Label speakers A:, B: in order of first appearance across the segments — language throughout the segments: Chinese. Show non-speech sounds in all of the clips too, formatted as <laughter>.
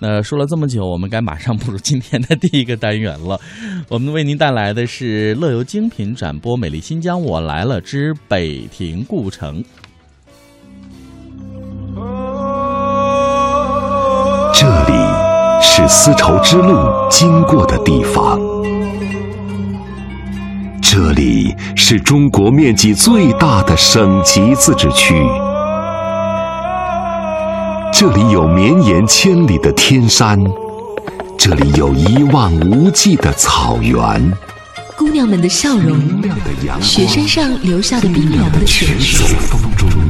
A: 那说了这么久，我们该马上步入今天的第一个单元了。我们为您带来的是乐游精品展播《美丽新疆我来了之北庭故城》。
B: 这里是丝绸之路经过的地方，这里是中国面积最大的省级自治区，这里有绵延千里的天山，这里有一望无际的草原。
C: 姑娘们的笑容，雪山上留下的冰凉的泉水，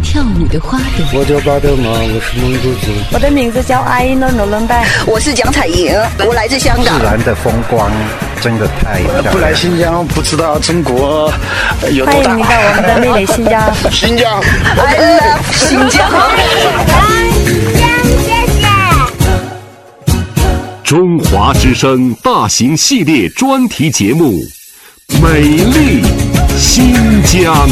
C: 跳舞的花朵。
D: 我叫巴德玛，我是蒙古族。
E: 我的名字叫阿依诺诺伦拜，
F: 我是蒋彩莹，我来自香港。
D: 自然的风光真的太漂亮。
G: 不来新疆不知道中国有多大。
E: 欢迎你到我们的美丽新疆。
G: 新疆
F: ，I love 新疆。<laughs>
B: 中华之声大型系列专题节目。美丽新疆。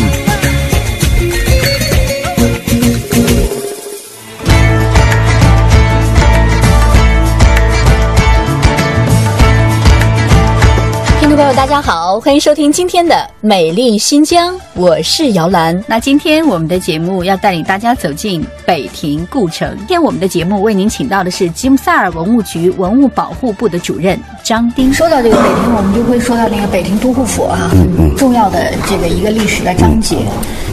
C: 好，欢迎收听今天的《美丽新疆》，我是姚兰。
H: 那今天我们的节目要带领大家走进北庭故城。今天我们的节目为您请到的是吉姆萨尔文物局文物保护部的主任张丁。
I: 说到这个北平，我们就会说到那个北亭都护府啊，很重要的这个一个历史的章节，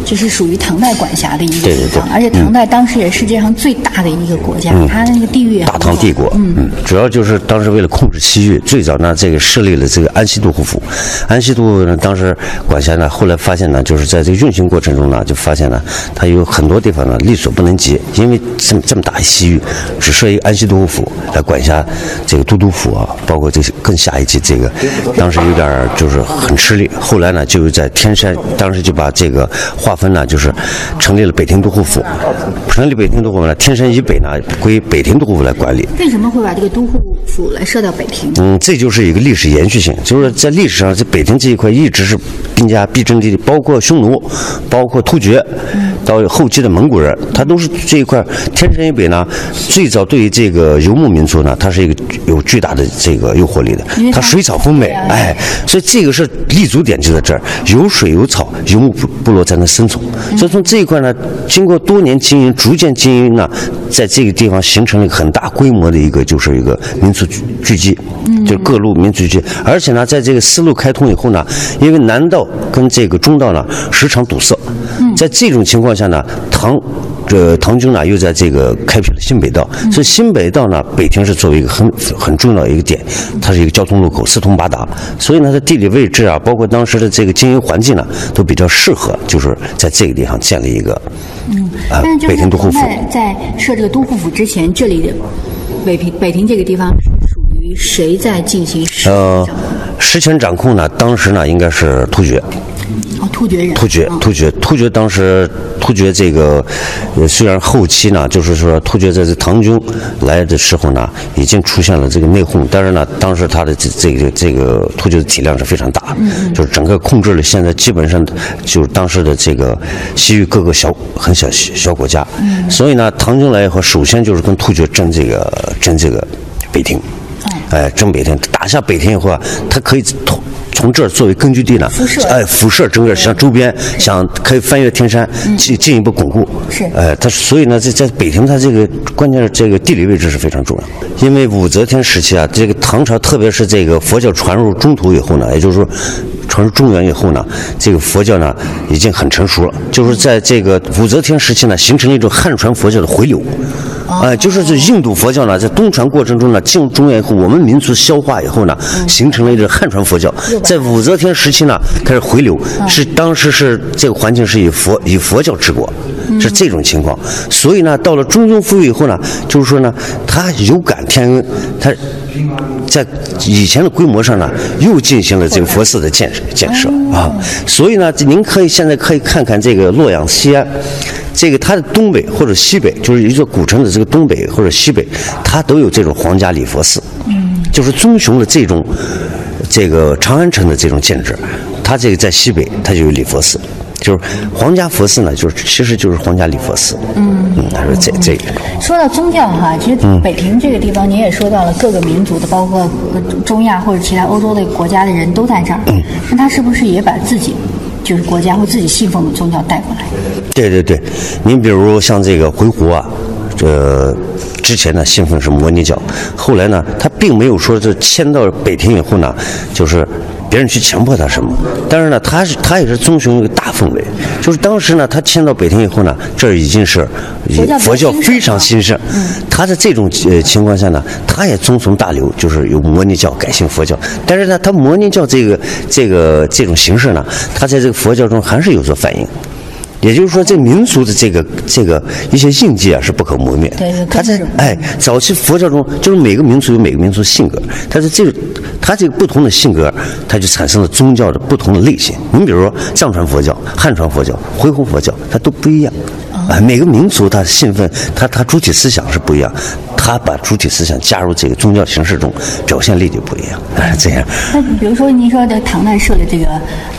I: 这是属于唐代管辖的一个地方，而且唐代当时也是世界上最大的一个国家，它的那个地域
J: 大唐帝国，嗯，主要就是当时为了控制西域，最早呢这个设立了这个安西都护府。安西都呢，当时管辖呢，后来发现呢，就是在这个运行过程中呢，就发现呢，它有很多地方呢力所不能及，因为这么这么大一西域，只设一个安西都护府来管辖这个都督府啊，包括这些更下一级这个，当时有点就是很吃力。后来呢，就在天山，当时就把这个划分呢，就是成立了北庭都护府，成立北庭都护府呢，天山以北呢归北庭都护府来管理。
I: 为什么会把这个都护府来设到北庭？
J: 嗯，这就是一个历史延续性，就是在历史上，在北庭这一块一直是兵家必争之地，包括匈奴，包括突厥，到后期的蒙古人，他都是这一块天山以北呢。最早对于这个游牧民族呢，它是一个有巨大的这个诱惑力的，它水草丰美，哎，所以这个是立足点就在这儿，有水有草，游牧部落才能生存。所以从这一块呢，经过多年经营，逐渐经营呢，在这个地方形成了一个很大规模的一个就是一个民族聚集，就是各路民族聚集，而且呢，在这个丝路开通以后呢，因为南道跟这个中道呢时常堵塞，在这种情况下呢，唐这唐军呢又在这个开辟了新北道，所以新北道呢，北平是作为一个很很重要的一个点，它是一个交通路口，四通八达，所以呢，它地理位置啊，包括当时的这个经营环境呢，都比较适合，就是在这个地方建立一个
I: 嗯，
J: 呃北平都护府。
I: 在设这个都护府之前，这里的北平北平这个地方是属于谁在进行实
J: 呃，实权掌控呢，当时呢应该是突厥。
I: 哦，突厥人。
J: 突厥，突厥，突厥，当时突厥这个，呃，虽然后期呢，就是说突厥在这唐军来的时候呢，已经出现了这个内讧，但是呢，当时他的这这个这个突厥的体量是非常大，就是整个控制了现在基本上就是当时的这个西域各个小很小小国家，所以呢，唐军来以后，首先就是跟突厥争这个争这个北亭，哎，争北天，打下北天以后啊，它可以从从这儿作为根据地呢，哎，辐射整个像周边，想可以翻越天山，进进一步巩固。
I: 是，
J: 哎，它所以呢，在在北庭，它这个关键是这个地理位置是非常重要。因为武则天时期啊，这个唐朝，特别是这个佛教传入中土以后呢，也就是说。传入中原以后呢，这个佛教呢已经很成熟了，就是在这个武则天时期呢，形成了一种汉传佛教的回流。哎，就是这印度佛教呢，在东传过程中呢，进入中原以后，我们民族消化以后呢，形成了一个汉传佛教。在武则天时期呢，开始回流，是当时是这个环境是以佛以佛教治国，是这种情况。所以呢，到了中宗复位以后呢，就是说呢，他有感天恩，他在以前的规模上呢，又进行了这个佛寺的建设建设啊。所以呢，您可以现在可以看看这个洛阳西安。这个它的东北或者西北，就是一座古城的这个东北或者西北，它都有这种皇家礼佛寺，嗯，就是遵循了这种这个长安城的这种建制。它这个在西北，它就有礼佛寺，就是皇家佛寺呢，就是其实就是皇家礼佛寺。嗯嗯，他说这这个。
I: 说到宗教哈，其实北平这个地方，您也说到了各个民族的，包括呃中亚或者其他欧洲的国家的人都在这儿。嗯，那他是不是也把自己就是国家或自己信奉的宗教带过来？
J: 对对对，您比如像这个回鹘啊，这之前呢信奉是摩尼教，后来呢他并没有说是迁到北平以后呢，就是。别人去强迫他什么，但是呢，他是他也是遵循一个大氛围，就是当时呢，他迁到北庭以后呢，这儿已经是佛教非常兴盛。他在这种呃情况下呢，他也遵从大流，就是由摩尼教改信佛教。但是呢，他摩尼教这个这个这种形式呢，他在这个佛教中还是有所反应。也就是说，这民族的这个这个一些印记啊是不可磨灭。
I: 对对，
J: 他在哎早期佛教中，就是每个民族有每个民族性格，但是这个他这个不同的性格，它就产生了宗教的不同的类型。你比如说藏传佛教、汉传佛教、回鹘佛教，它都不一样。啊，每个民族他信奉他他主体思想是不一样，他把主体思想加入这个宗教形式中，表现力就不一样。哎，<laughs> 这样。
I: 那比如说您说这唐代设的这个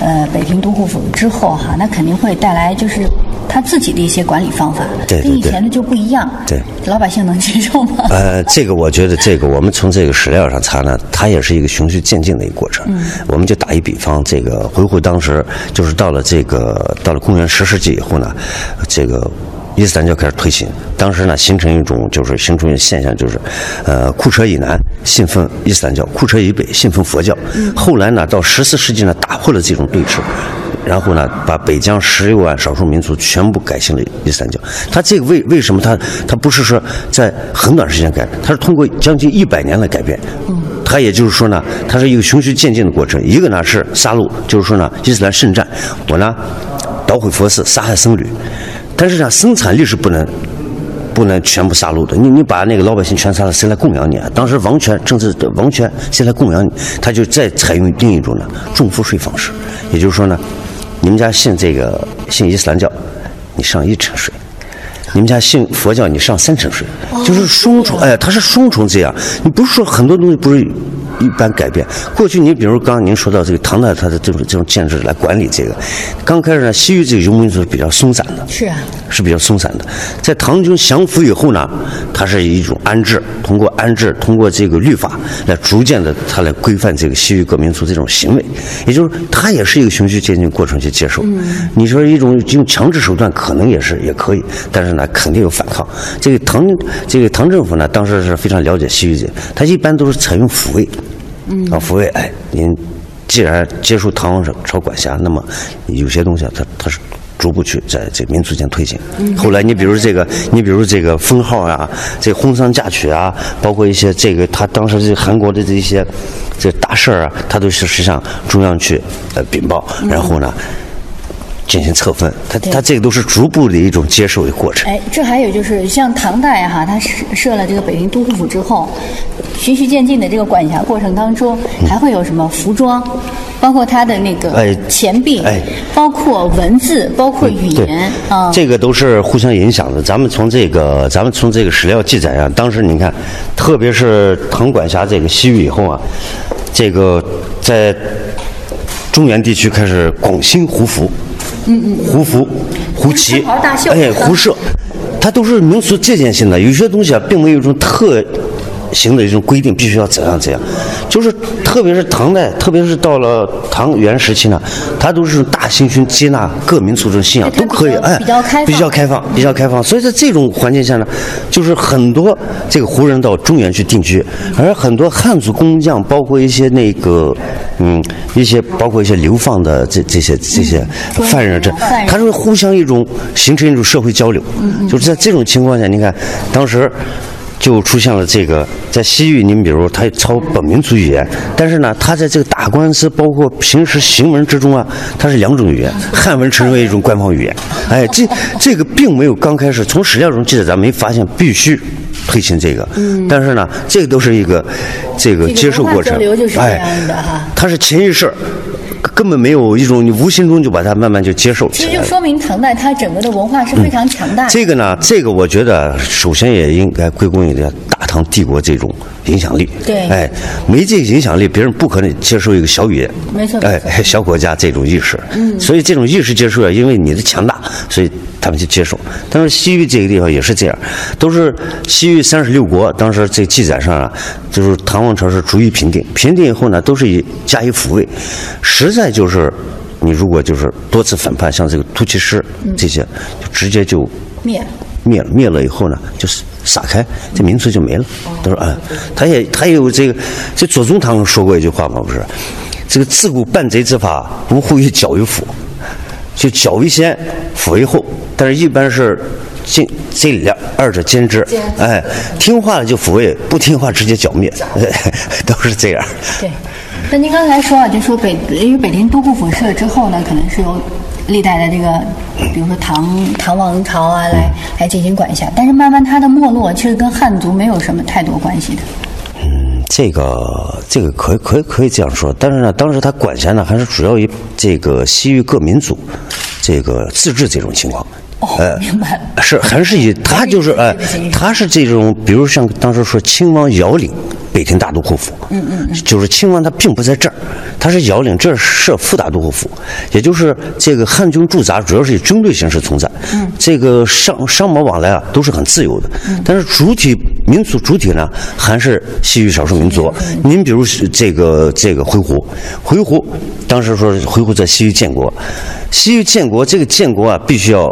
I: 呃北平都护府之后哈，那肯定会带来就是他自己的一些管理方法，
J: 对
I: 跟以前的就不一样。
J: 对，
I: 老百姓能接受吗？
J: 呃，这个我觉得这个我们从这个史料上查呢，它也是一个循序渐进的一个过程。
I: 嗯，
J: 我们就打一比方，这个回鹘当时就是到了这个到了公元十世纪以后呢，这个。伊斯兰教开始推行，当时呢形成一种就是形成一种现象，就是，呃，库车以南信奉伊斯兰教，库车以北信奉佛教。后来呢，到十四世纪呢，打破了这种对峙，然后呢，把北疆十六万少数民族全部改信了伊斯兰教。他这个为为什么他他不是说在很短时间改，他是通过将近一百年来改变。
I: 嗯，
J: 他也就是说呢，它是一个循序渐进的过程。一个呢是杀戮，就是说呢，伊斯兰圣战，我呢捣毁佛寺，杀害僧侣。但是讲，生产力是不能不能全部杀戮的。你你把那个老百姓全杀了，谁来供养你啊？当时王权政治的王权谁来供养你？他就再采用另一种呢重赋税方式。也就是说呢，你们家信这个信伊斯兰教，你上一成税；你们家信佛教，你上三成税，就是双重。哎，它是双重这样。你不是说很多东西不是。一般改变。过去你比如刚刚您说到这个唐代，它的这种这种建制来管理这个，刚开始呢，西域这个游牧民族是比较松散的，
I: 是啊，
J: 是比较松散的。在唐军降服以后呢，它是一种安置，通过安置，通过这个律法来逐渐的，它来规范这个西域各民族这种行为，也就是它也是一个循序渐进过程去接受。你说一种用强制手段可能也是也可以，但是呢，肯定有反抗。这个唐这个唐政府呢，当时是非常了解西域的，他一般都是采用抚慰。啊，抚慰哎，您既然接受唐王朝管辖，那么有些东西啊，它它是逐步去在这民族间推行。后来你比如这个，你比如这个封号啊，这婚丧嫁娶啊，包括一些这个他当时这韩国的这些这大事儿啊，他都是实际上中央去呃禀报，然后呢。进行测分，他他这个都是逐步的一种接受的过程。
I: 哎，这还有就是像唐代哈，他设设了这个北京都护府之后，循序渐进的这个管辖过程当中，还会有什么服装，包括他的那个钱币，
J: 哎，
I: 包括文字，包括语言啊，
J: 这个都是互相影响的。咱们从这个，咱们从这个史料记载啊，当时你看，特别是唐管辖这个西域以后啊，这个在中原地区开始广兴胡服。
I: 嗯嗯，
J: 胡服、胡旗，
I: 哎，
J: 胡射，它都是民俗借鉴性的。有些东西啊，并没有一种特。行的一种规定必须要怎样怎样，就是特别是唐代，特别是到了唐元时期呢，他都是大心胸接纳各民族的信仰都可以，哎，
I: 比较开放，
J: 比较开放，比较开放。所以在这种环境下呢，就是很多这个胡人到中原去定居，而很多汉族工匠，包括一些那个嗯一些包括一些流放的这这些这些犯人，这他是互相一种形成一种社会交流，就是在这种情况下，你看当时。就出现了这个，在西域，您比如他抄本民族语言，但是呢，他在这个打官司，包括平时行文之中啊，它是两种语言，汉文成为一种官方语言。哎，这这个并没有刚开始从史料中记载，咱没发现必须推行这个。嗯。但是呢，这个都是一个这个接受过程。
I: 哎，
J: 它是潜意识。根本没有一种，你无形中就把它慢慢就接受起
I: 来。其实就说明唐代它整个的文化是非常强大的。
J: 这个呢，这个我觉得首先也应该归功于大唐帝国这种影响力。
I: 对
J: 哎，没这个影响力，别人不可能接受一个小语言。
I: 没错
J: 哎，小国家这种意识。
I: 嗯
J: 所以这种意识接受啊，因为你的强大，所以他们就接受。但是西域这个地方也是这样，都是西域三十六国，当时这记载上啊，就是唐王朝是逐一平定，平定以后呢，都是以加以抚慰，实在就是。你如果就是多次反叛，像这个突骑师这些，就直接就
I: 灭。
J: 灭了，灭了以后呢，就是撒开，这民族就没了。都说啊，他也他也有这个，这左宗棠说过一句话嘛，不是？这个自古办贼之法，无乎于剿于抚，就剿为先，抚为后。但是一般是这这两二者兼之，哎，听话了就抚慰，不听话直接剿灭，<laughs> 都是这样。
I: 对，那您刚才说啊，就说北，因为北京都护府设之后呢，可能是由历代的这个，比如说唐唐王朝啊来来进行管辖，但是慢慢它的没落，其实跟汉族没有什么太多关系的。
J: 嗯这个这个可以可以可以这样说，但是呢，当时他管辖呢还是主要以这个西域各民族这个自治这种情况。
I: 哦，明白了。
J: 是还是以他就是 <laughs> 哎，他是这种，比如像当时说亲王遥领北庭大都护府，
I: 嗯嗯嗯，
J: 就是清王他并不在这儿，他是遥领这儿设副大都护府，也就是这个汉军驻扎主要是以军队形式存在，
I: 嗯，
J: 这个商商贸往来啊都是很自由的，
I: 嗯，
J: 但是主体民族主体呢还是西域少数民族。您比如这个这个回鹘，回鹘当时说回鹘在西域建国，西域建国这个建国啊必须要。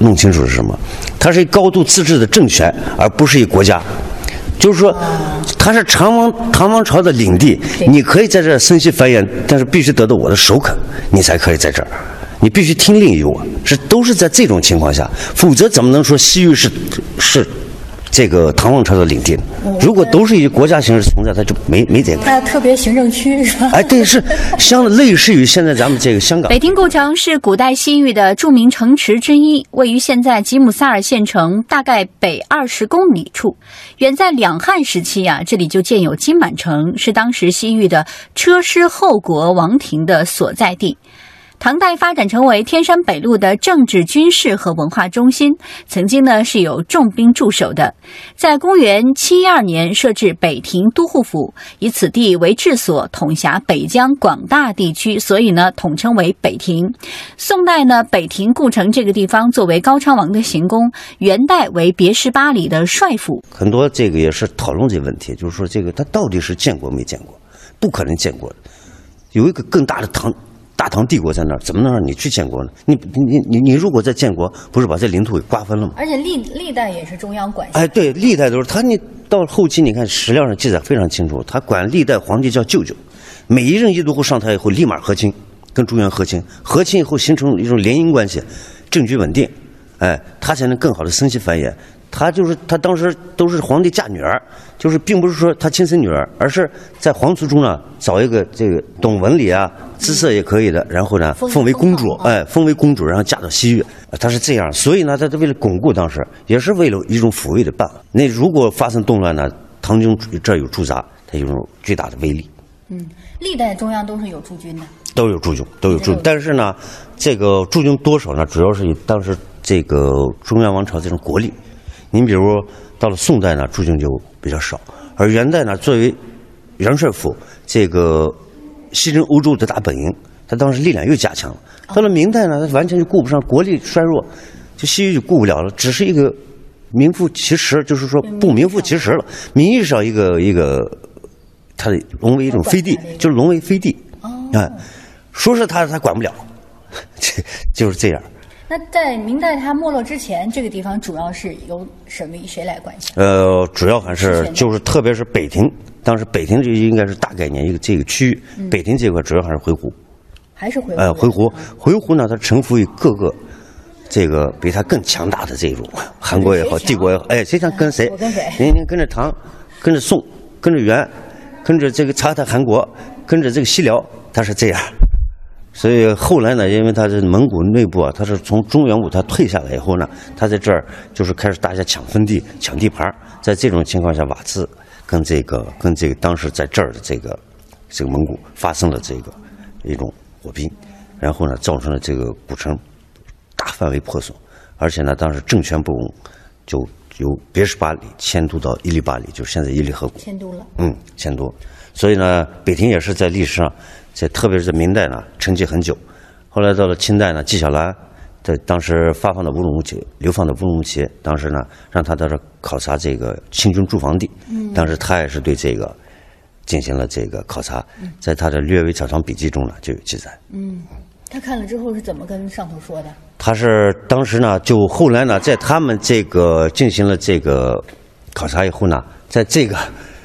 J: 弄清楚是什么？它是一高度自治的政权，而不是一国家。就是说，它是唐王唐王朝的领地，你可以在这儿生息繁衍，但是必须得到我的首肯，你才可以在这儿。你必须听令于我，是都是在这种情况下，否则怎么能说西域是是这个唐王朝的领地？如果都是以国家形式存在，它就没没这个。
I: 它特别行政区是吧？
J: 哎，对，是相类似于现在咱们这个香港。
H: 北庭故城是古代西域的著名城池之一，位于现在吉姆萨尔县城大概北二十公里处。远在两汉时期啊，这里就建有金满城，是当时西域的车师后国王庭的所在地。唐代发展成为天山北路的政治、军事和文化中心，曾经呢是有重兵驻守的。在公元七一二年设置北庭都护府，以此地为治所，统辖北疆广大地区，所以呢统称为北庭。宋代呢，北庭故城这个地方作为高昌王的行宫，元代为别十八里的帅府。
J: 很多这个也是讨论这个问题，就是说这个他到底是见过没见过？不可能见过的，有一个更大的唐。大唐帝国在那儿，怎么能让你去建国呢？你你你你如果在建国，不是把这领土给瓜分了吗？
I: 而且历历代也是中央管辖。
J: 哎，对，历代都是他。你到后期，你看史料上记载非常清楚，他管历代皇帝叫舅舅，每一任议都护上台以后立马和亲，跟中原和亲，和亲以后形成一种联姻关系，政局稳定，哎，他才能更好的生息繁衍。他就是他当时都是皇帝嫁女儿，就是并不是说他亲生女儿，而是在皇族中呢找一个这个懂文理啊、姿色也可以的，然后呢封为公主，哎，封为公主，然后嫁到西域，他是这样。所以呢，他为了巩固当时，也是为了一种抚慰的办法。那如果发生动乱呢，唐军这儿有驻扎，它有种巨大的威力。
I: 嗯，历代中央都是有驻军的，
J: 都有驻军，都有驻。但是呢，这个驻军多少呢？主要是以当时这个中央王朝这种国力。您比如到了宋代呢，驻军就比较少；而元代呢，作为元帅府这个西征欧洲的大本营，他当时力量又加强了。到了明代呢，他完全就顾不上，国力衰弱，就西域就顾不了了，只是一个名副其实，就是说不名副其实了。名义上一个一个，他沦为一种飞地，就是沦为飞地。啊，说是他他管不了，<laughs> 这就是这样。
I: 那在明代它没落之前，这个地方主要是由什么谁来管辖？
J: 呃，主要还是就是特别是北庭，当时北庭就应该是大概念一个这个区域，
I: 嗯、
J: 北庭这块主要还是回鹘，
I: 还是回鹘。
J: 呃，回鹘，回鹘呢，它臣服于各个这个比它更强大的这种 <laughs> 韩国也好，帝国也好，哎，谁想跟谁？
I: 我跟谁？
J: 您您跟着唐，跟着宋，跟着元，跟着这个察他韩国，跟着这个西辽，它是这样。所以后来呢，因为他是蒙古内部啊，他是从中原武他退下来以后呢，他在这儿就是开始大家抢分地、抢地盘。在这种情况下，瓦剌跟这个跟这个当时在这儿的这个这个蒙古发生了这个一种火拼，然后呢，造成了这个古城大范围破损，而且呢，当时政权不稳，就由别什巴里迁都到伊犁巴里，就是现在伊犁河谷。
I: 迁都了。
J: 嗯，迁都。所以呢，北庭也是在历史上，在特别是在明代呢，沉寂很久。后来到了清代呢，纪晓岚在当时发放的乌鲁木齐，流放的乌鲁木齐，当时呢，让他到这考察这个清军驻防地。
I: 嗯
J: 当时他也是对这个进行了这个考察，在他的《略微草堂笔记》中呢就有记载。
I: 嗯，他看了之后是怎么跟上头说的？
J: 他是当时呢，就后来呢，在他们这个进行了这个考察以后呢，在这个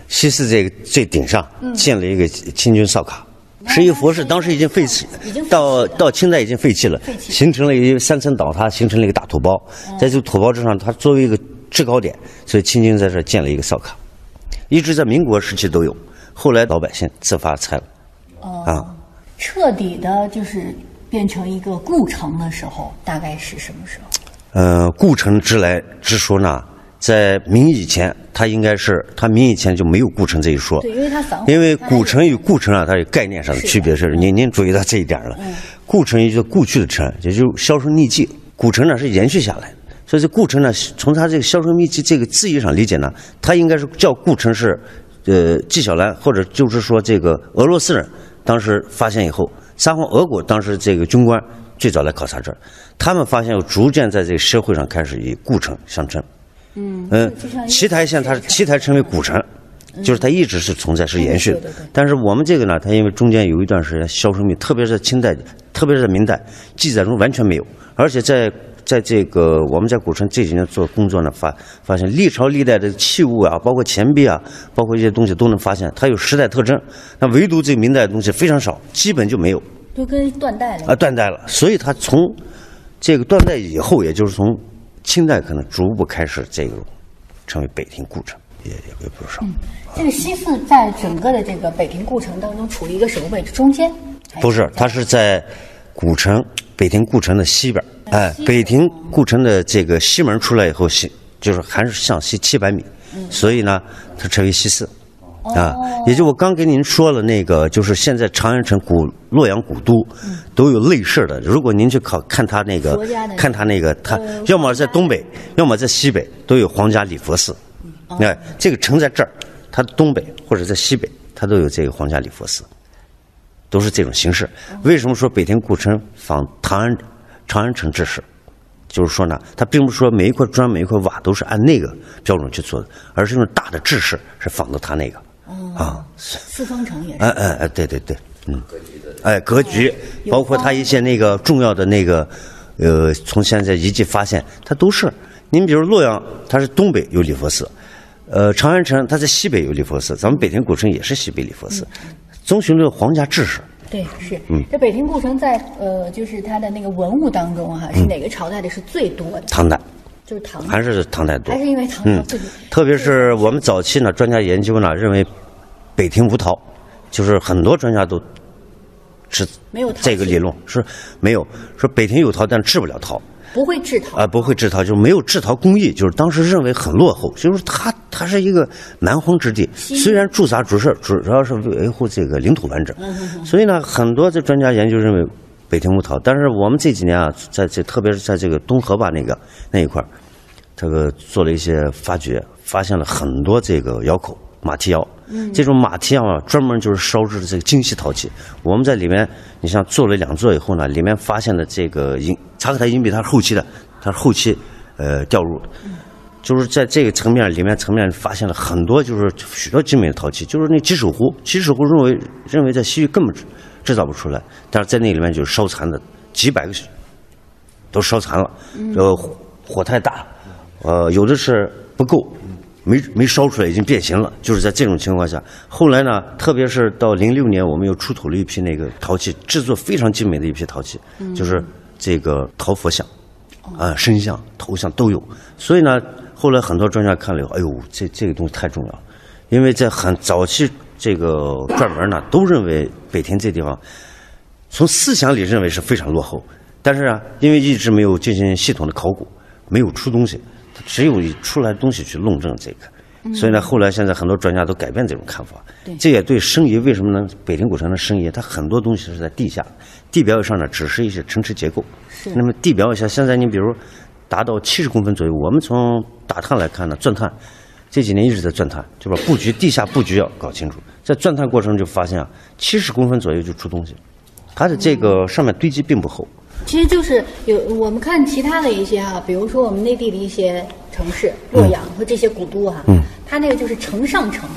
J: 西寺这个最顶上
I: 嗯
J: 建了一个清军哨卡。十一佛寺当时已经废弃，到到清代已经废弃了，形成了一个三层倒塌，形成了一个大土包。在这个土包之上，它作为一个制高点，所以清军在这儿建了一个哨卡，一直在民国时期都有。后来老百姓自发拆了，
I: 哦
J: 啊，
I: 彻底的就是变成一个故城的时候，大概是什么时候？
J: 呃，故城之来之说呢，在明以前，它应该是它明以前就没有故城这一说。
I: 对，因为它繁华。
J: 因为古城与故城啊，它有概念上的区别是，您您注意到这一点了。故城也就是故去的城，也就是销声匿迹。古城呢是延续下来的，所以这故城呢，从它这个销声匿迹这个字义上理解呢，它应该是叫故城是，呃，纪晓岚或者就是说这个俄罗斯人当时发现以后，沙皇俄国当时这个军官最早来考察这儿，他们发现逐渐在这个社会上开始以故城相称。
I: 嗯
J: 嗯，奇台县它是奇台成为古城，就是它一直是存在是延续的。但是我们这个呢，它因为中间有一段时间销声匿，特别是清代，特别是在明代，记载中完全没有。而且在在这个我们在古城这几年做工作呢，发发现历朝历代的器物啊，包括钱币啊，包括一些东西都能发现，它有时代特征。那唯独这明代的东西非常少，基本就没有
I: 就跟断代了。
J: 啊，断代了。所以它从这个断代以后，也就是从清代可能逐步开始这个成为北庭故城，也也也不少。
I: 这个西寺在整个的这个北庭故城当中处于一个什么位置？中间？
J: 不是，它是在古城北庭故城的西边儿。哎，北庭故城的这个西门出来以后，西就是还是向西七百米，所以呢，它称为西寺。啊，也就我刚跟您说了那个，就是现在长安城古洛阳古都都有类似的。如果您去考看它那个看它那个，它要么在东北，要么在西北，都有皇家礼佛寺。哎，这个城在这儿，它东北或者在西北，它都有这个皇家礼佛寺，都是这种形式。为什么说北庭古城仿长安长安城制式？就是说呢，它并不是说每一块砖、每一块瓦都是按那个标准去做的，而是用大的制式是仿的它那个。啊，
I: 四方城也是。
J: 哎哎哎，对对对，嗯，哎，格局，包括它一些那个重要的那个，呃，从现在遗迹发现，它都是。您比如洛阳，它是东北有礼佛寺，呃，长安城它在西北有礼佛寺，咱们北庭古城也是西北礼佛寺，遵循着皇家制式。
I: 对，是。
J: 嗯
I: 这北庭古城在呃，就是它的那个文物当中哈、是
J: 嗯
I: 哪个朝代的是最多的？
J: 唐代
I: 就是唐。
J: 还是唐太多，
I: 还是因为唐朝
J: 嗯。特别是我们早期呢，专家研究呢，认为北庭无桃，就是很多专家都是
I: 没有
J: 这个理论，是没有说北庭有桃，但治不了桃。
I: 不会制陶。
J: 啊，不会制陶，就是没有制陶工艺，就是当时认为很落后，就是它它是一个蛮荒之地，虽然驻扎主事主要是维护这个领土完整，所以呢，很多的专家研究认为北庭无陶，但是我们这几年啊，在这特别是在这个东河坝那个那一块儿，这个做了一些发掘，发现了很多这个窑口马蹄窑。这种马蹄窑啊，专门就是烧制的这个精细陶器。我们在里面，你像做了两座以后呢，里面发现了这个银茶克台银币，它是后期的，它是后期呃掉入的。就是在这个层面里面层面发现了很多，就是许多精美的陶器，就是那鸡首壶，鸡首壶认为认为在西域根本制制造不出来，但是在那里面就是烧残的几百个都烧残了，呃火火太大，呃有的是不够，没没烧出来，已经变形了。就是在这种情况下，后来呢，特别是到零六年，我们又出土了一批那个陶器，制作非常精美的一批陶器，就是这个陶佛像，啊、身像、头像都有。所以呢，后来很多专家看了以后，哎呦，这这个东西太重要了，因为在很早期这个专门呢，<coughs> 都认为北庭这地方从思想里认为是非常落后，但是啊，因为一直没有进行系统的考古，没有出东西，只有以出来东西去论证这个。所以呢，后来现在很多专家都改变这种看法。
I: 对
J: 这也对申遗为什么呢？北庭古城的申遗，它很多东西是在地下，地表以上呢只是一些城池结构。
I: 是
J: 那么地表以下，现在你比如达到七十公分左右。我们从打探来看呢，钻探这几年一直在钻探，就把布局地下布局要搞清楚。在钻探过程就发现啊，七十公分左右就出东西，它的这个上面堆积并不厚。
K: 其实就是有我们看其他的一些哈、比如说我们内地的一些城市，洛阳和这些古都哈、
J: 嗯
K: 它那个就是城上城，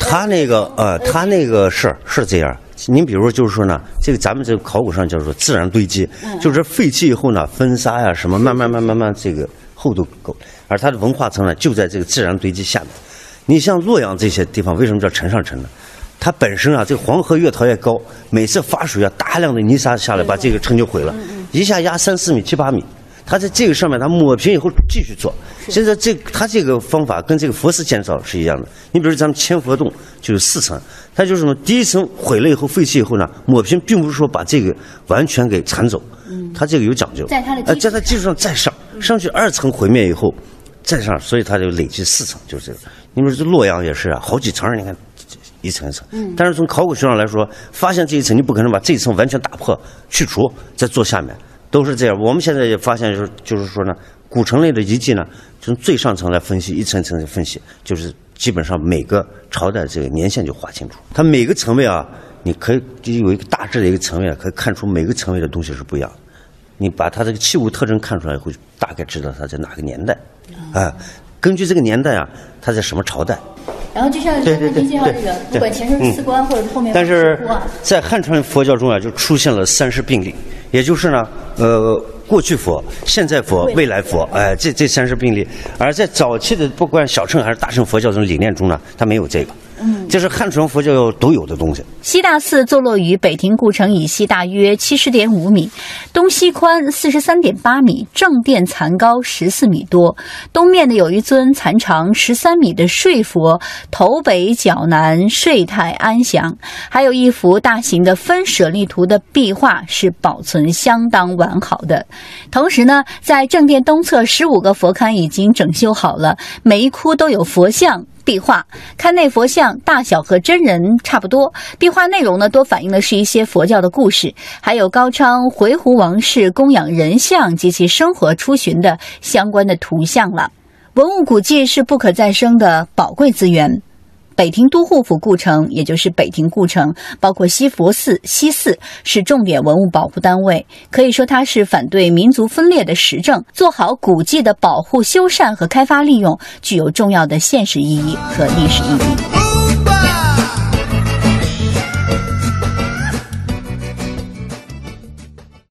J: 他那个呃，他那个是是这样。您比如说，就是说呢，这个咱们这个考古上叫做自然堆积，
K: 嗯
J: 就是废弃以后呢，风沙呀、什么，慢慢慢慢慢这个厚度够，而它的文化层呢就在这个自然堆积下面。你像洛阳这些地方，为什么叫城上城呢？它本身啊，这个黄河越淘越高，每次发水啊，大量的泥沙下来，把这个城就毁了，一下压三四米、七八米。它在这个上面，它抹平以后继续做。现在这它这个方法跟这个佛寺建造是一样的。你比如咱们千佛洞就有四层，它就是什么？第一层毁了以后废弃以后呢，抹平，并不是说把这个完全给铲走，它这个有讲究。
K: 在它的基
J: 呃，在它基础上再上，上去二层毁灭以后再上，所以它就累积四层，就是这个。你比如这洛阳也是啊，好几层，你看一层一层。
K: 嗯
J: 但是从考古学上来说，发现这一层，你不可能把这一层完全打破去除，再做下面，都是这样。我们现在也发现，就是就是说呢，古城类的遗迹呢，从最上层来分析，一层一层的分析，就是基本上每个朝代这个年限就划清楚。它每个层位啊，你可以就有一个大致的一个层位啊，可以看出每个层位的东西是不一样的。你把它这个器物特征看出来以后，大概知道它在哪个年代，啊，根据这个年代啊，它在什么朝代。
K: 然后就像
J: 对对对
K: 您介绍这个，不管前身四观或者后面
J: 但是在汉传佛教中啊，就出现了三世并立，也就是呢，呃，过去佛、现在佛、未来佛，哎、这这三世并立。而在早期的不管小乘还是大乘佛教这种理念中呢，它没有这个，
I: 嗯，
J: 这是汉传佛教独有的东西。
I: 西大寺坐落于北庭故城以西大约七十点五米，东西宽四十三点八米，正殿残高十四米多。东面呢有一尊残长十三米的睡佛，头北脚南，睡态安详。还有一幅大型的分舍利图的壁画是保存相当完好的。同时呢，在正殿东侧十五个佛龛已经整修好了，每一窟都有佛像。壁画，看内佛像大小和真人差不多。壁画内容呢，多反映的是一些佛教的故事，还有高昌回鹘王室供养人像及其生活出巡的相关的图像了。文物古迹是不可再生的宝贵资源。北庭都护府故城，也就是北庭故城，包括西佛寺、西寺，是重点文物保护单位。可以说，它是反对民族分裂的实证。做好古迹的保护、修缮和开发利用，具有重要的现实意义和历史意义。